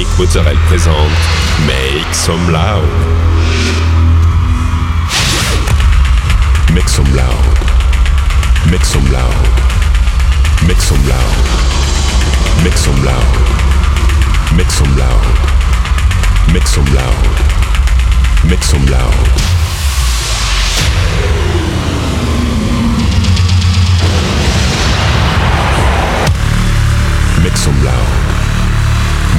Dominique Mozzarella présente Make Some Loud. Make some loud. Make some loud. Make some loud. Make some loud. Make some loud. Make some loud. Make some loud. Make some loud.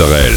Österreich.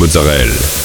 Mozzarella.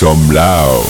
Some loud.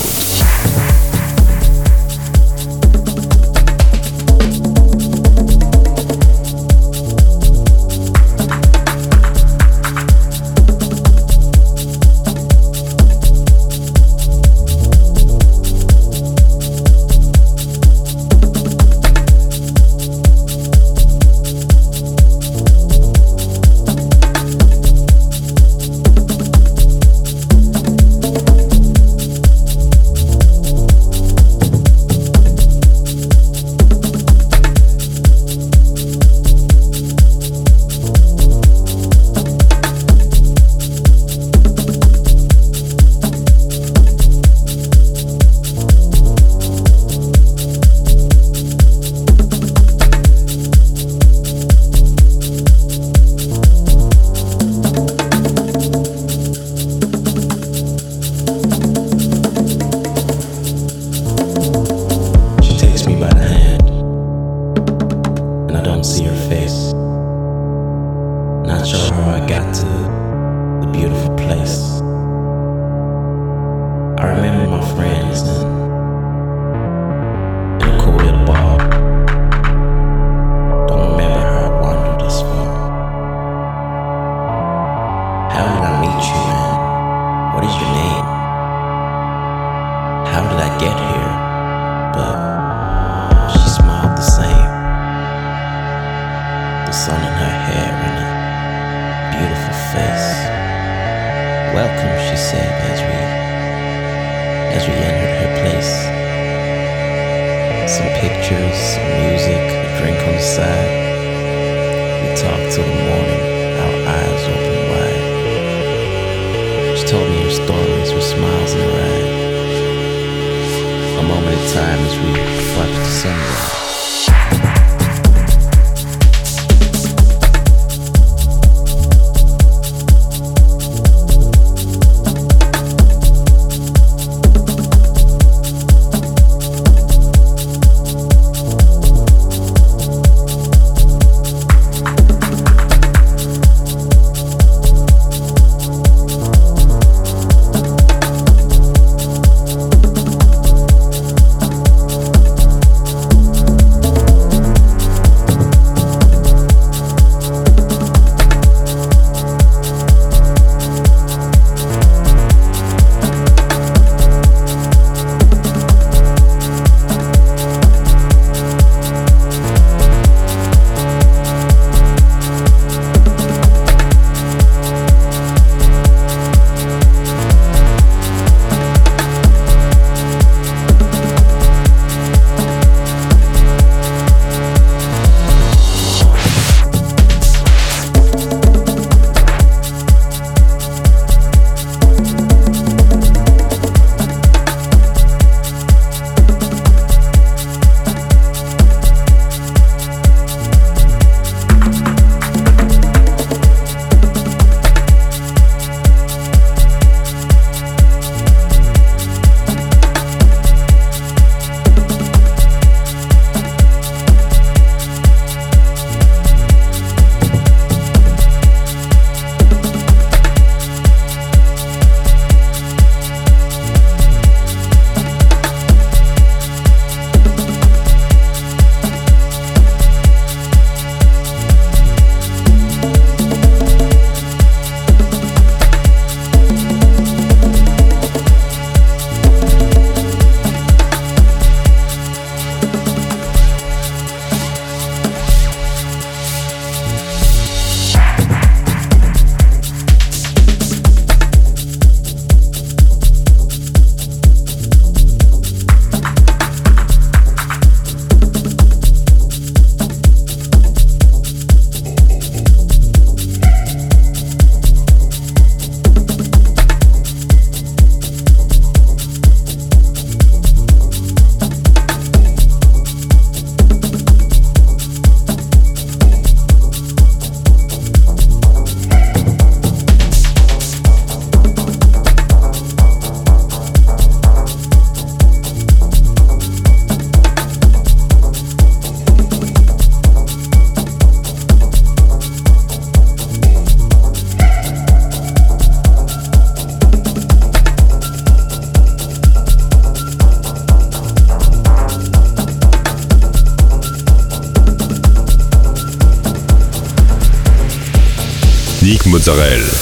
Israël.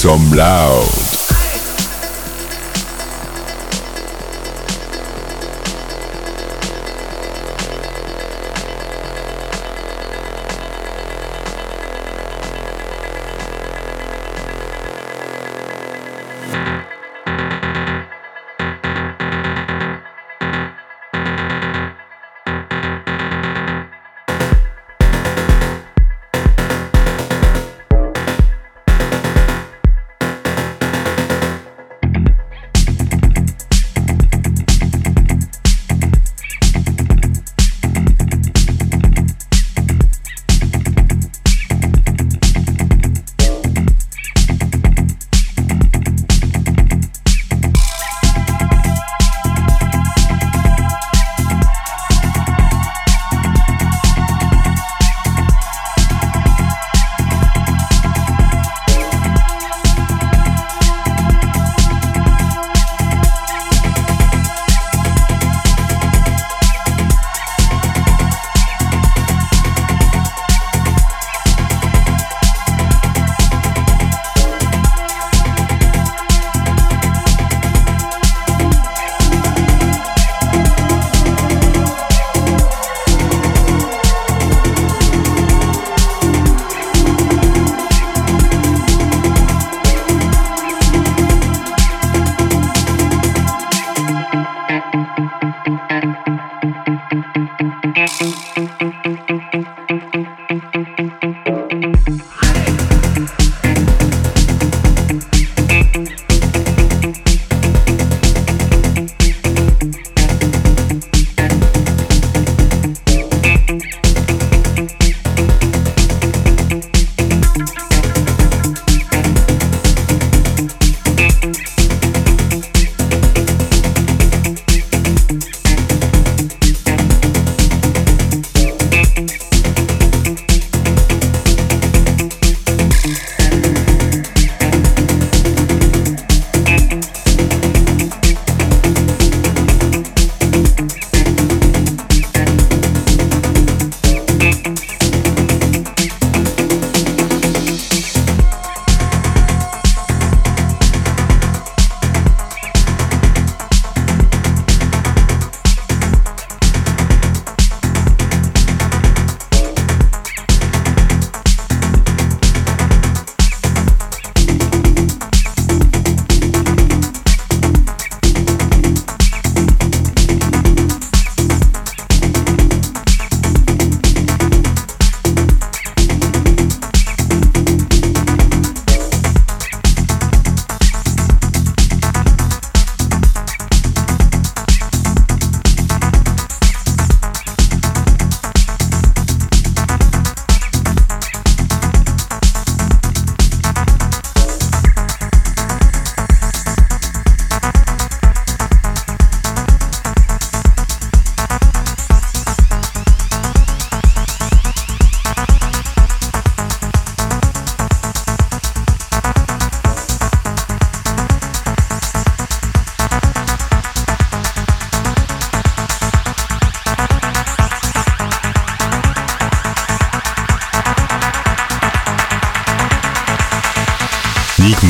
Some loud.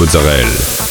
Mozzarella.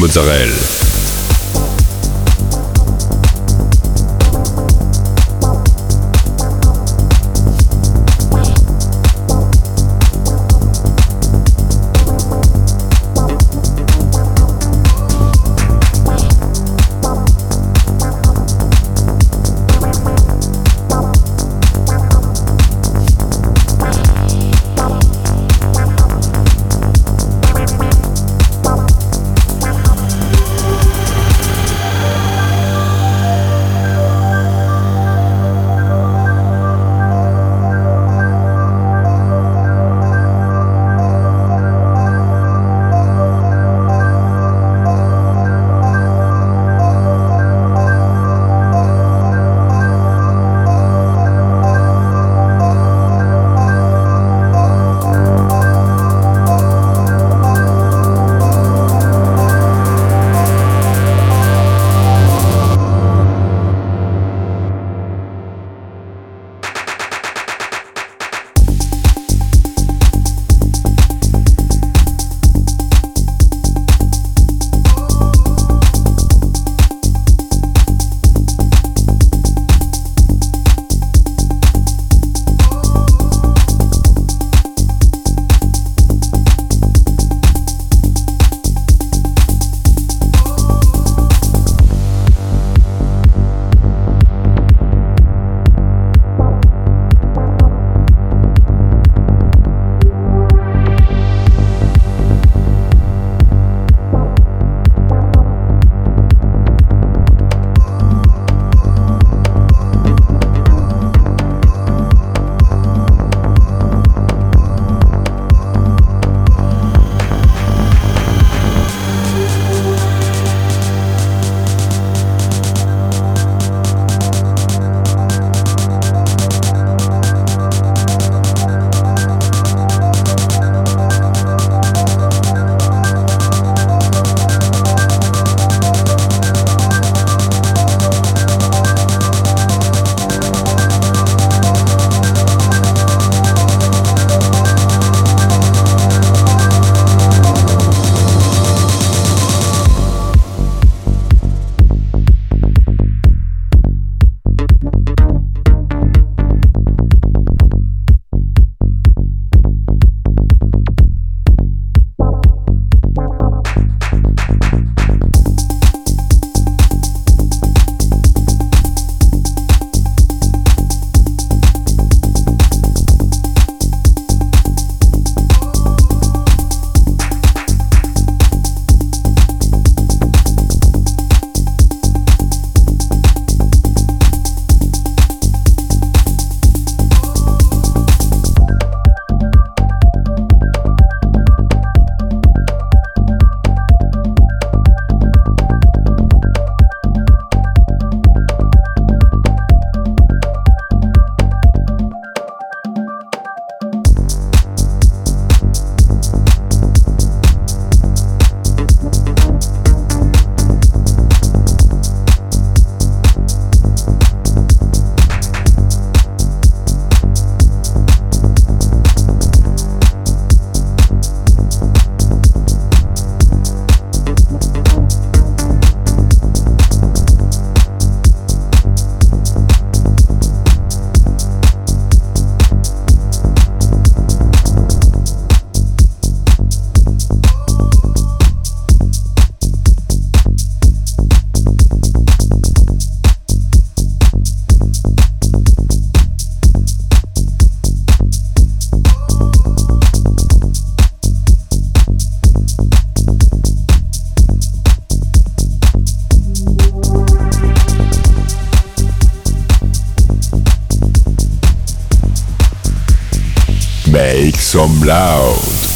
Mozzarella. Mozzarella. some loud.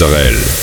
Mozzarella.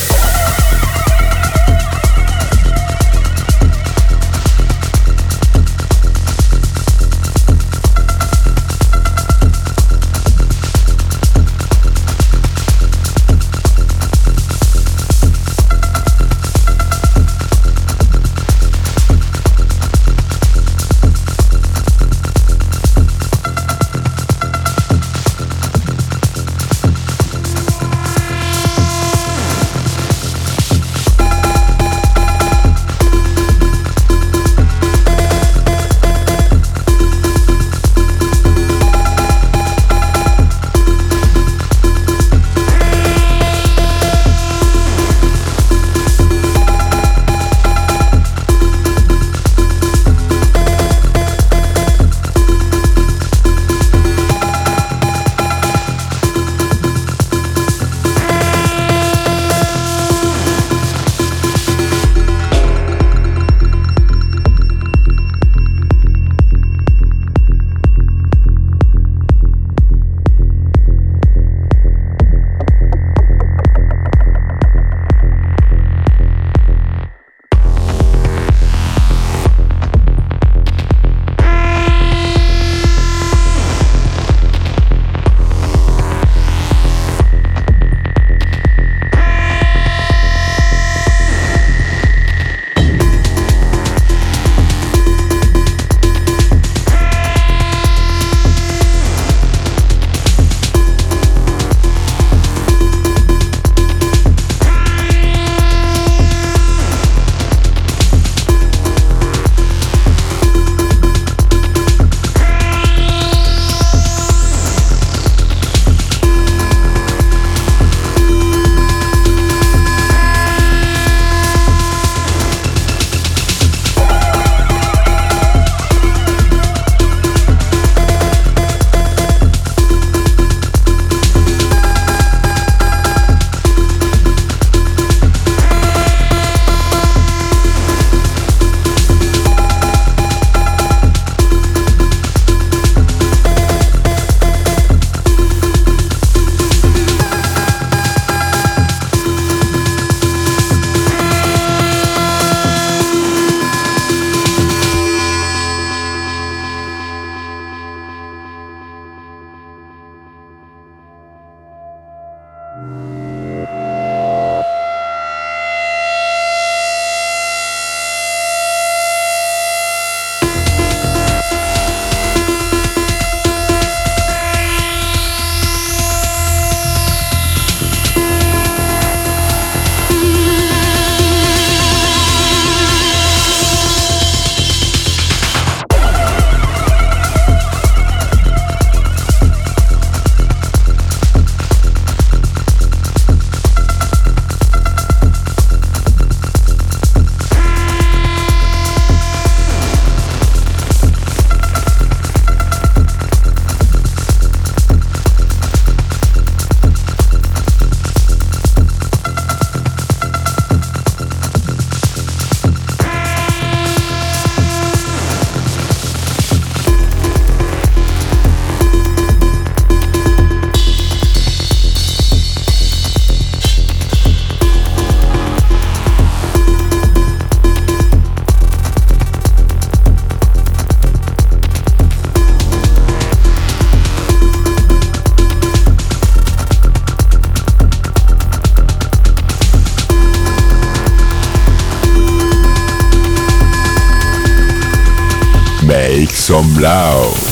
Lao.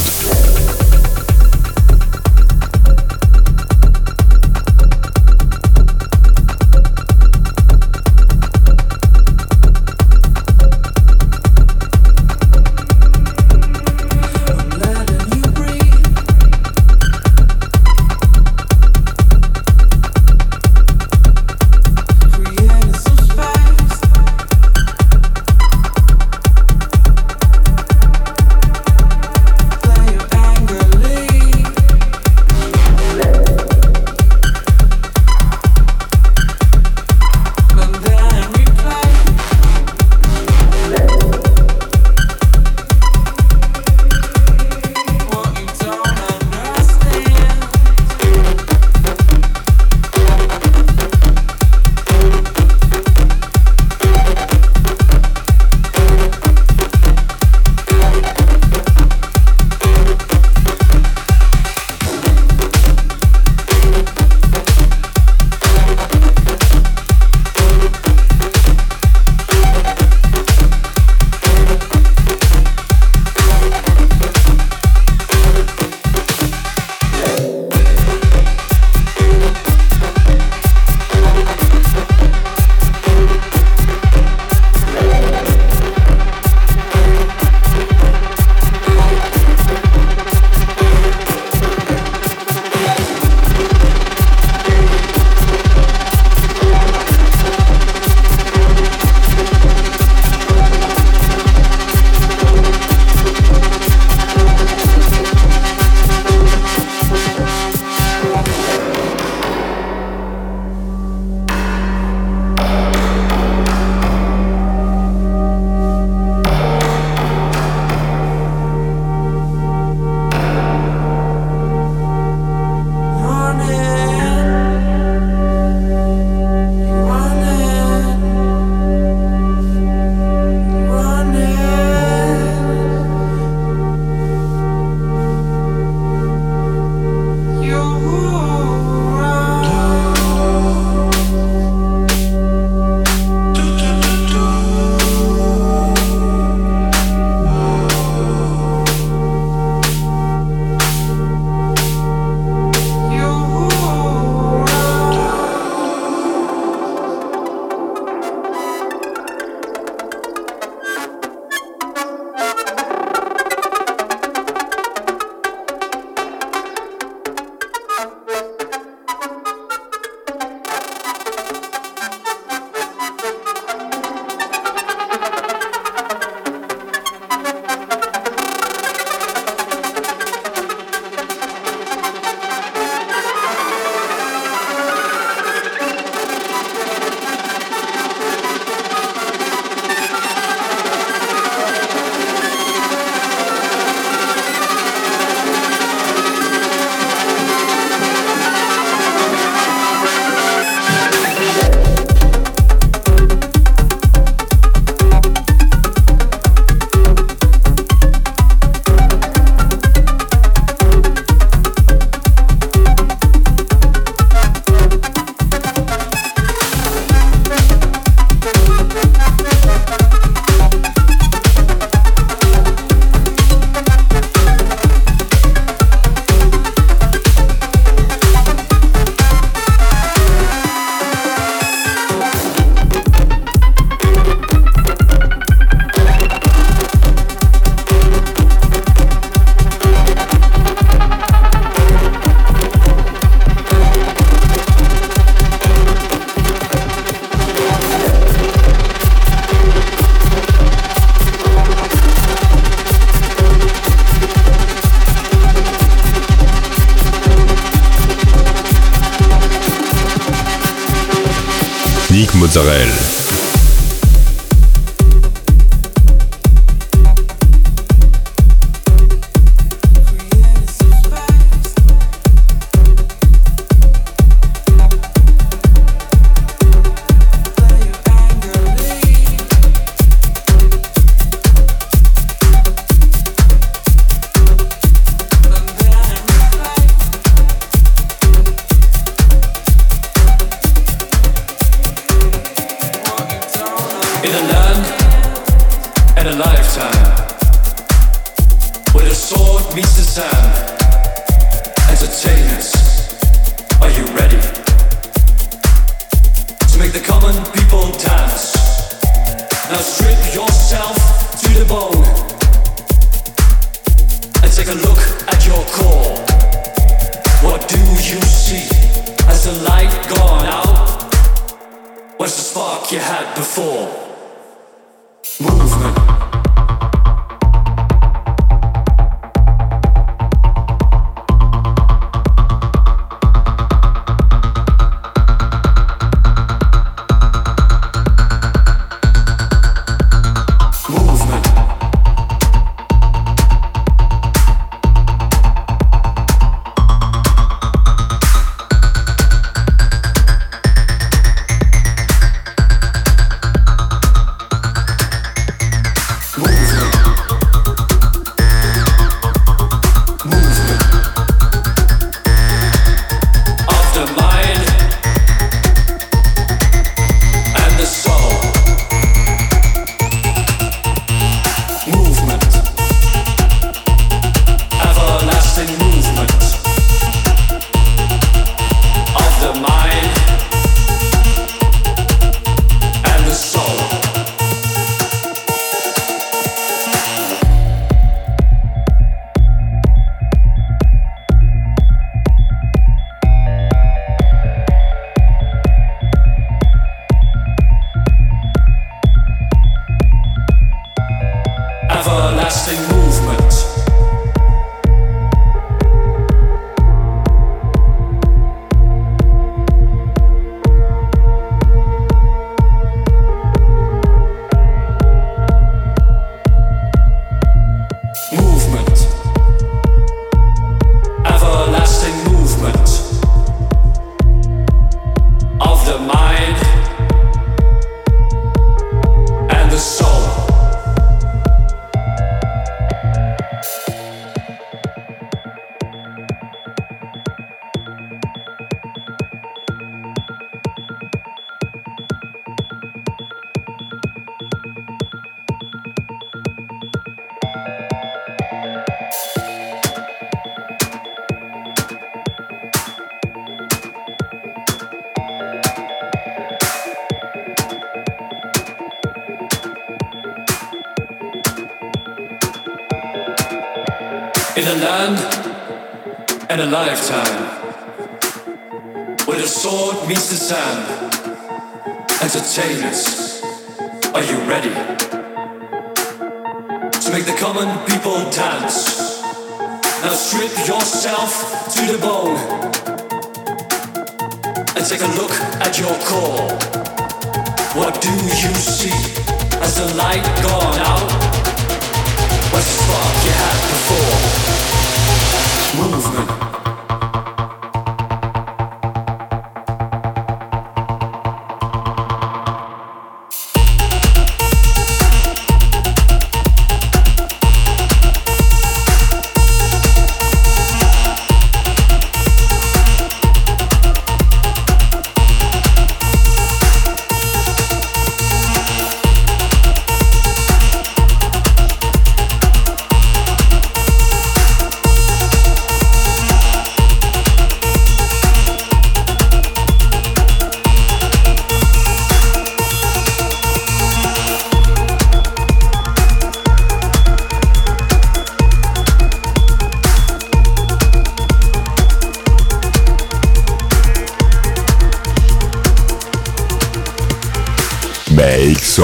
Israel. Nirvana.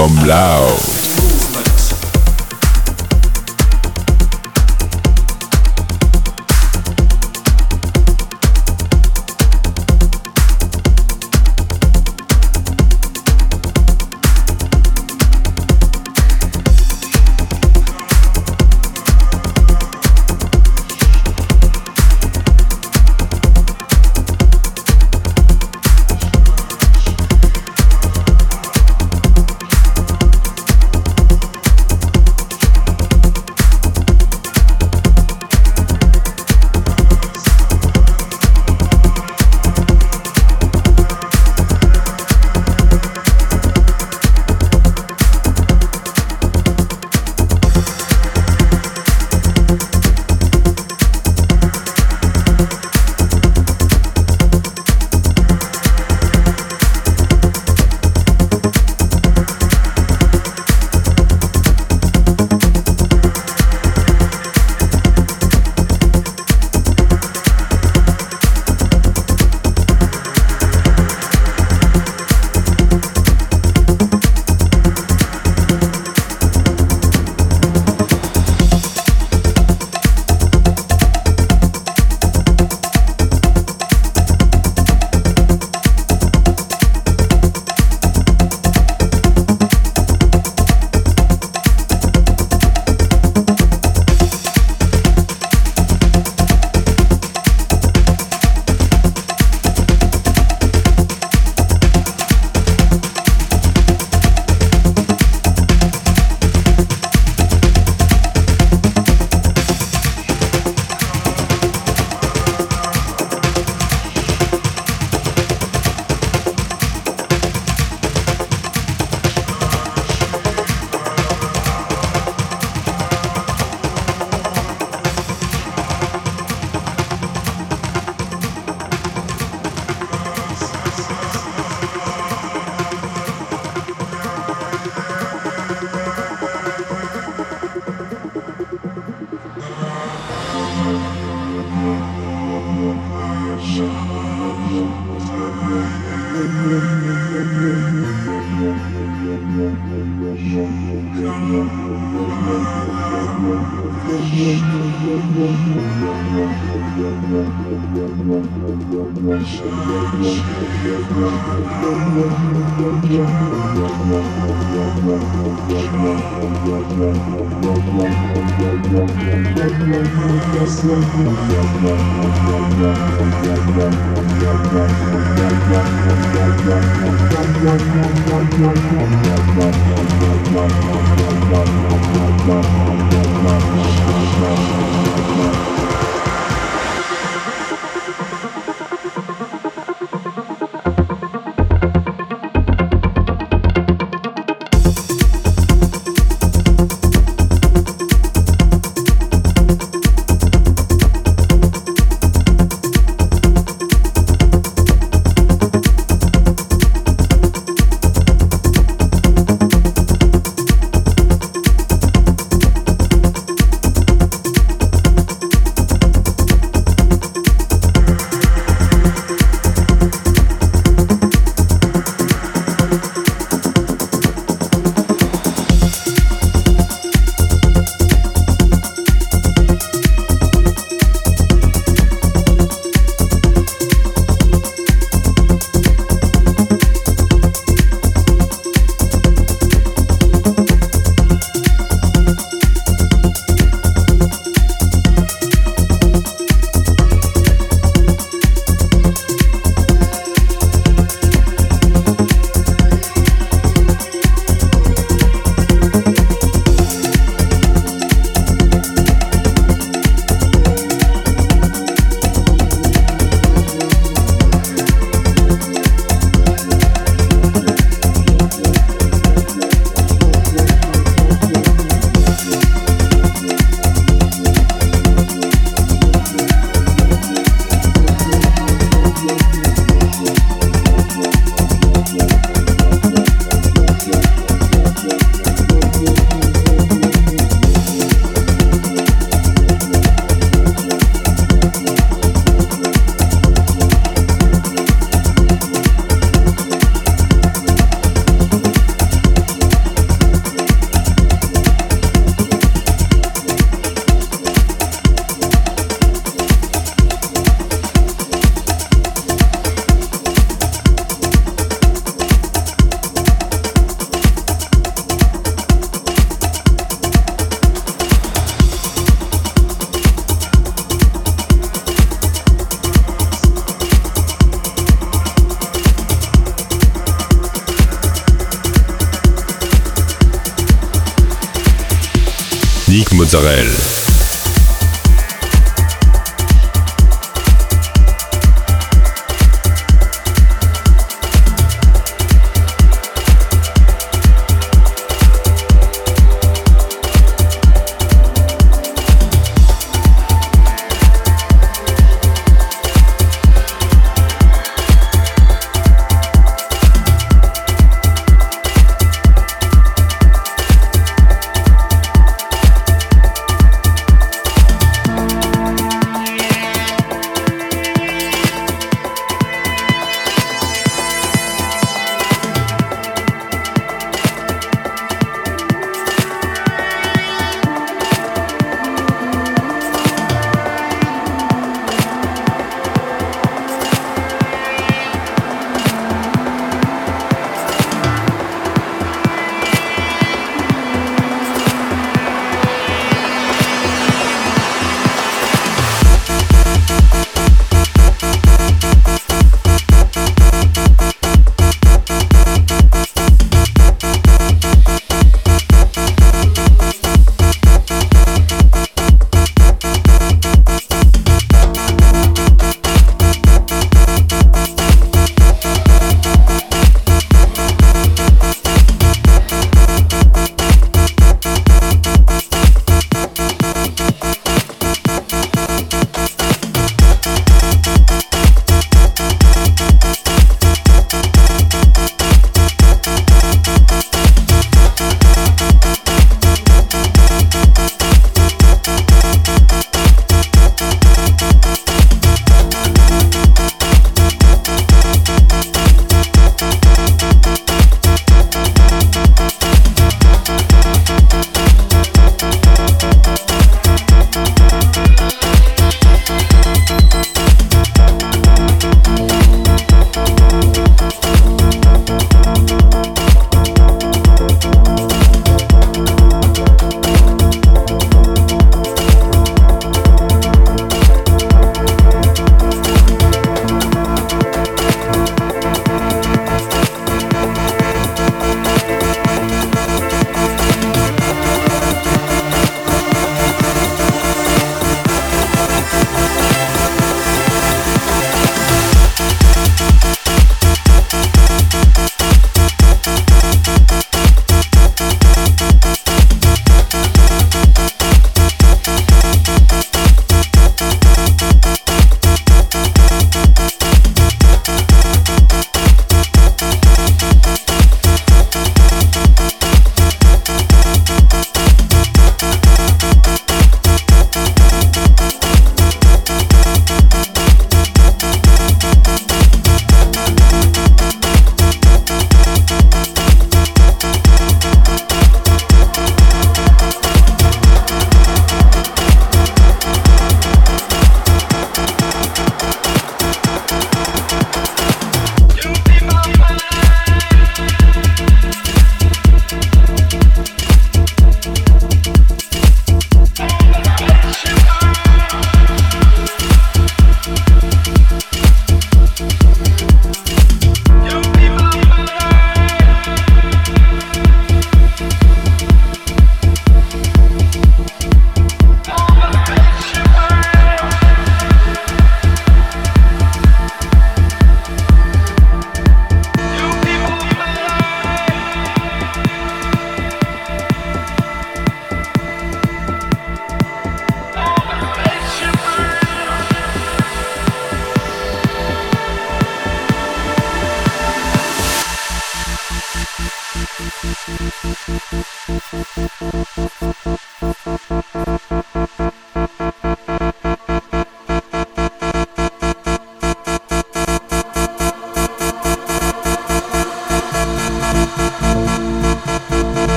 Come loud.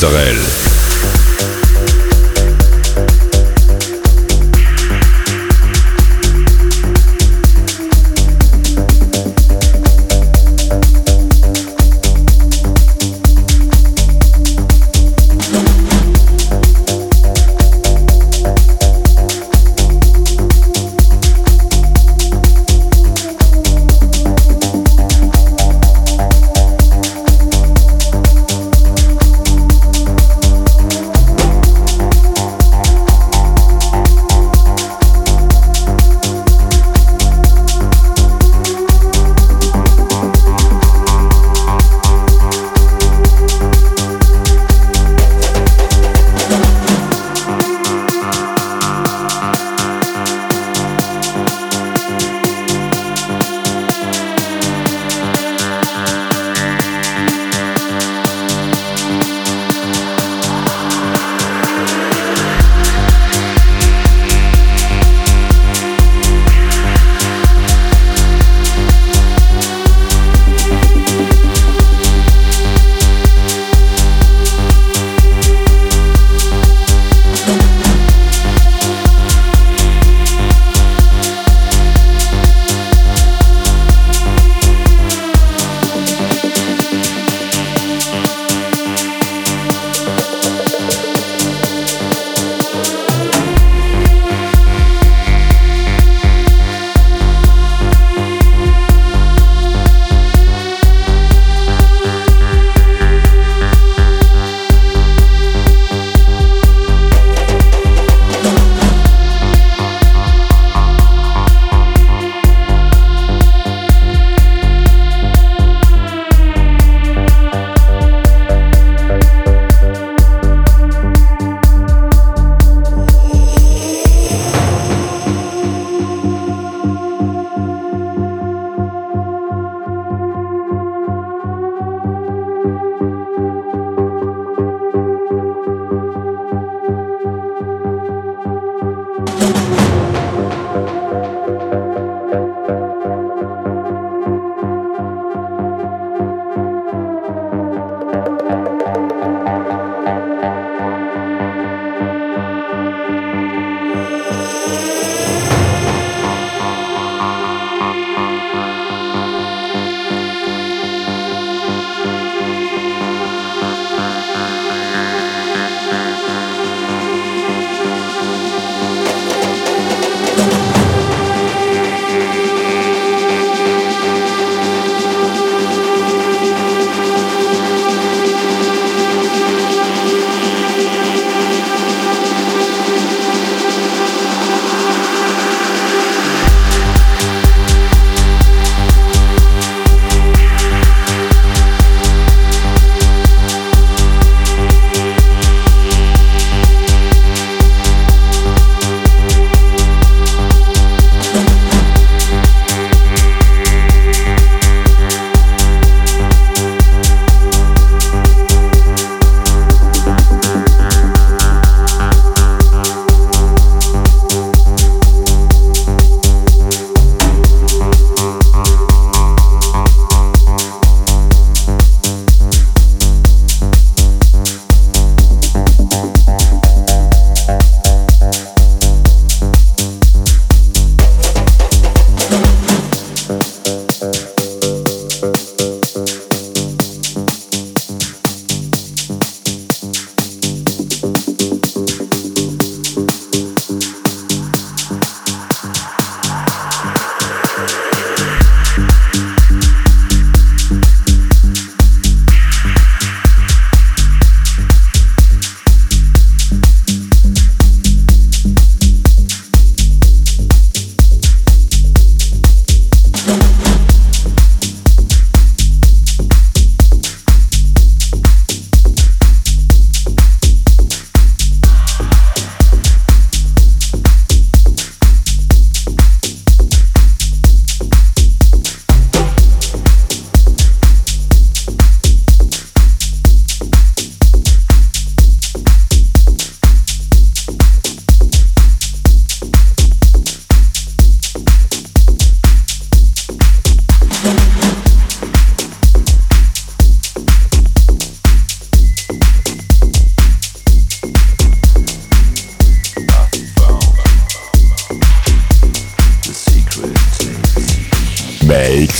Mozzarella.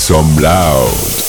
Some loud.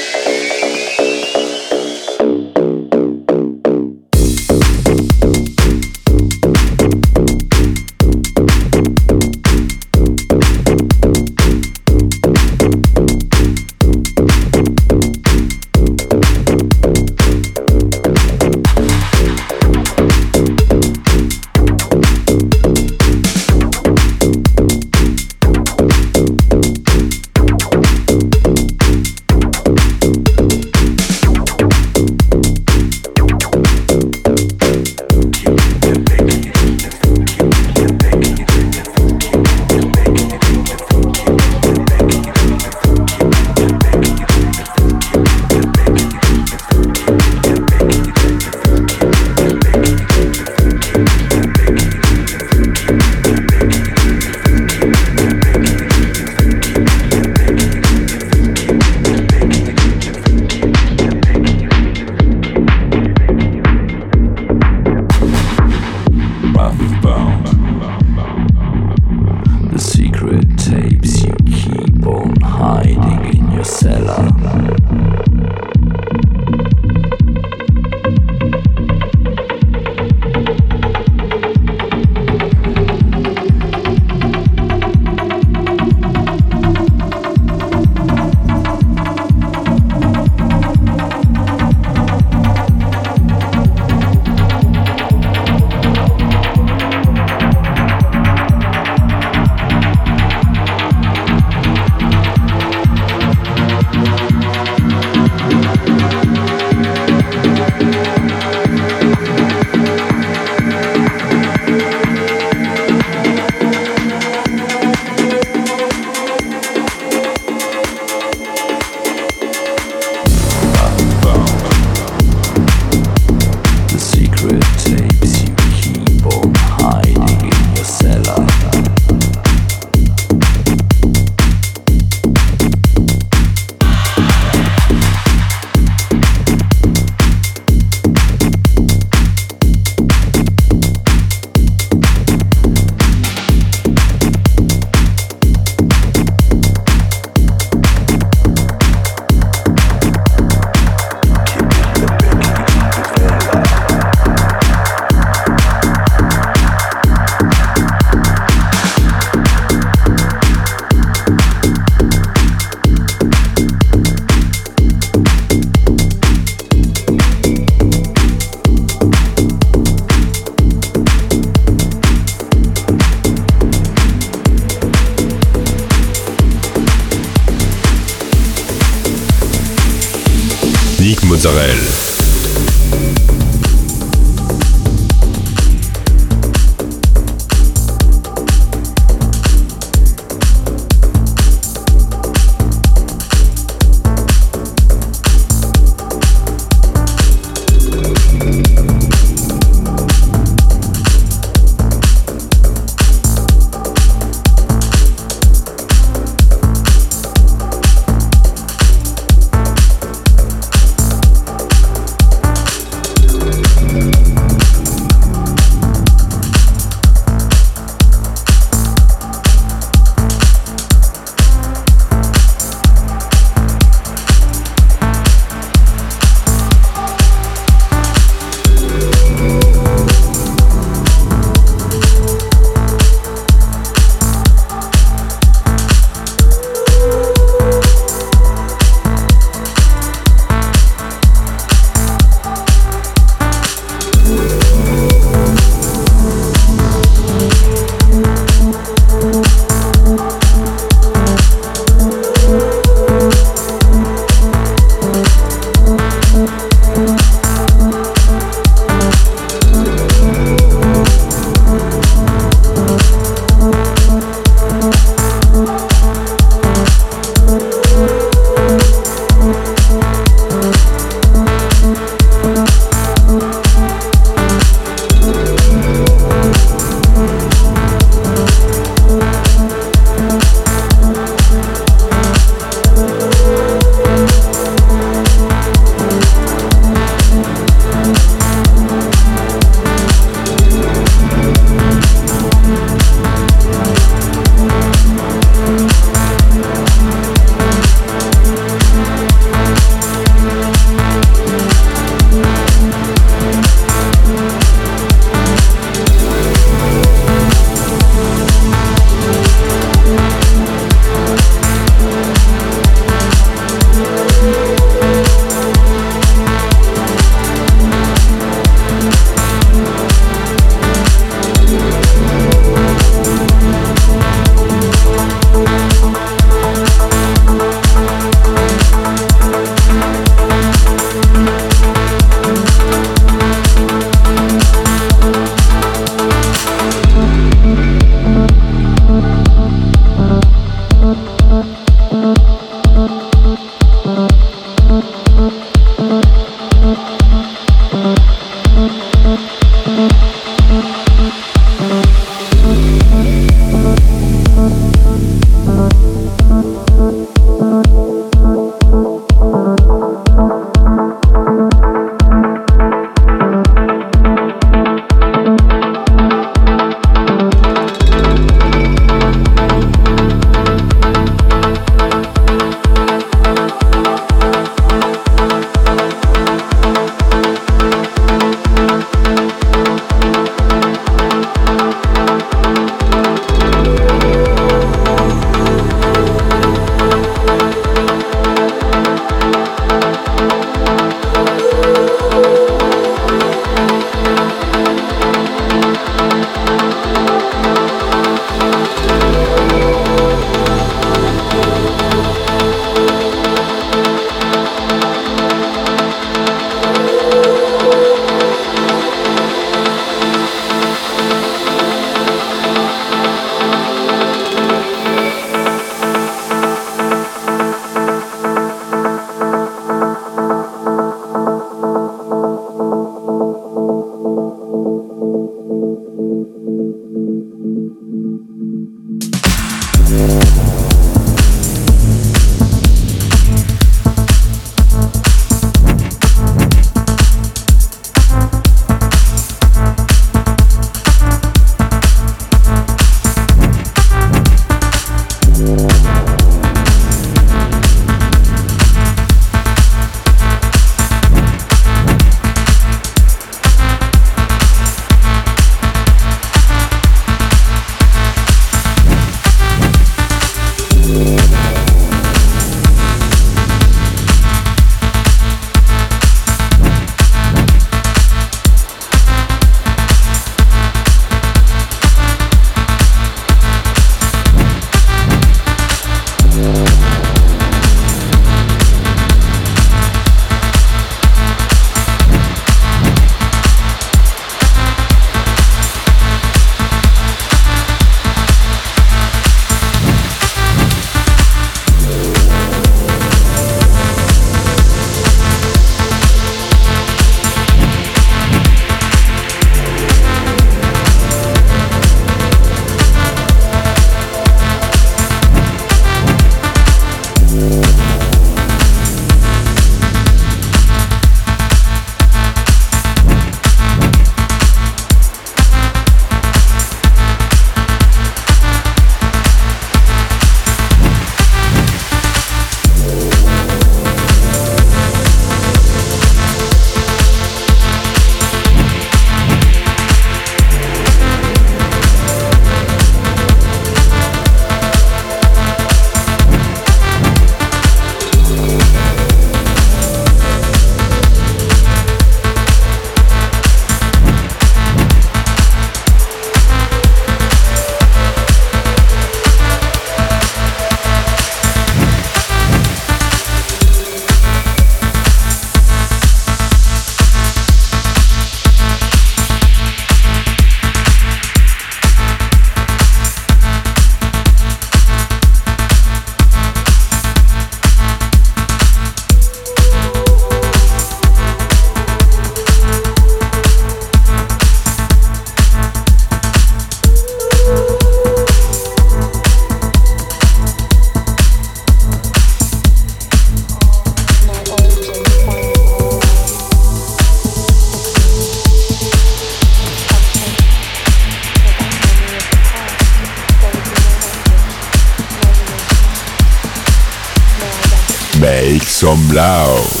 Down.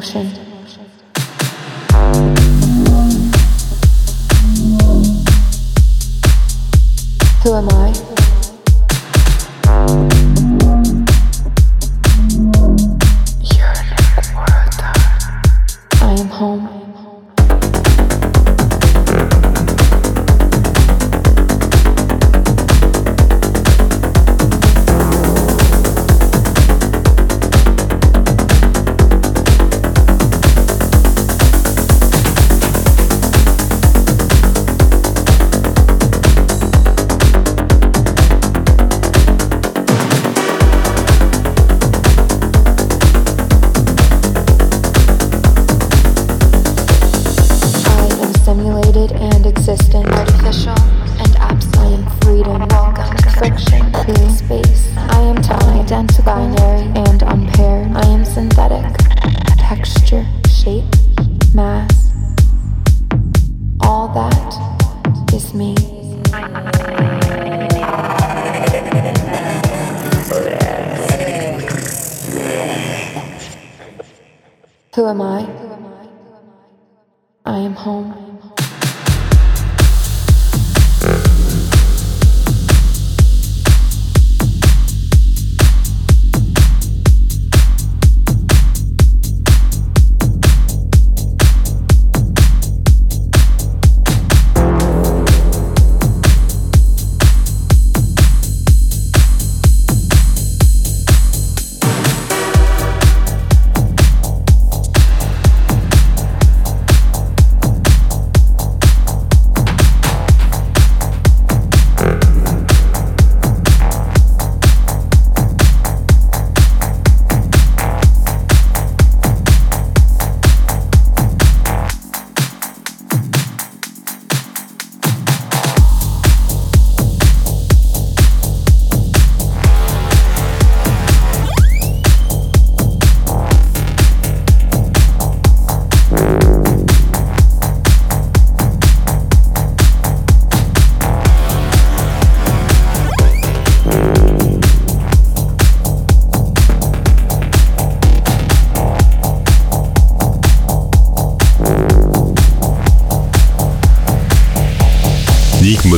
Constant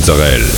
Israel.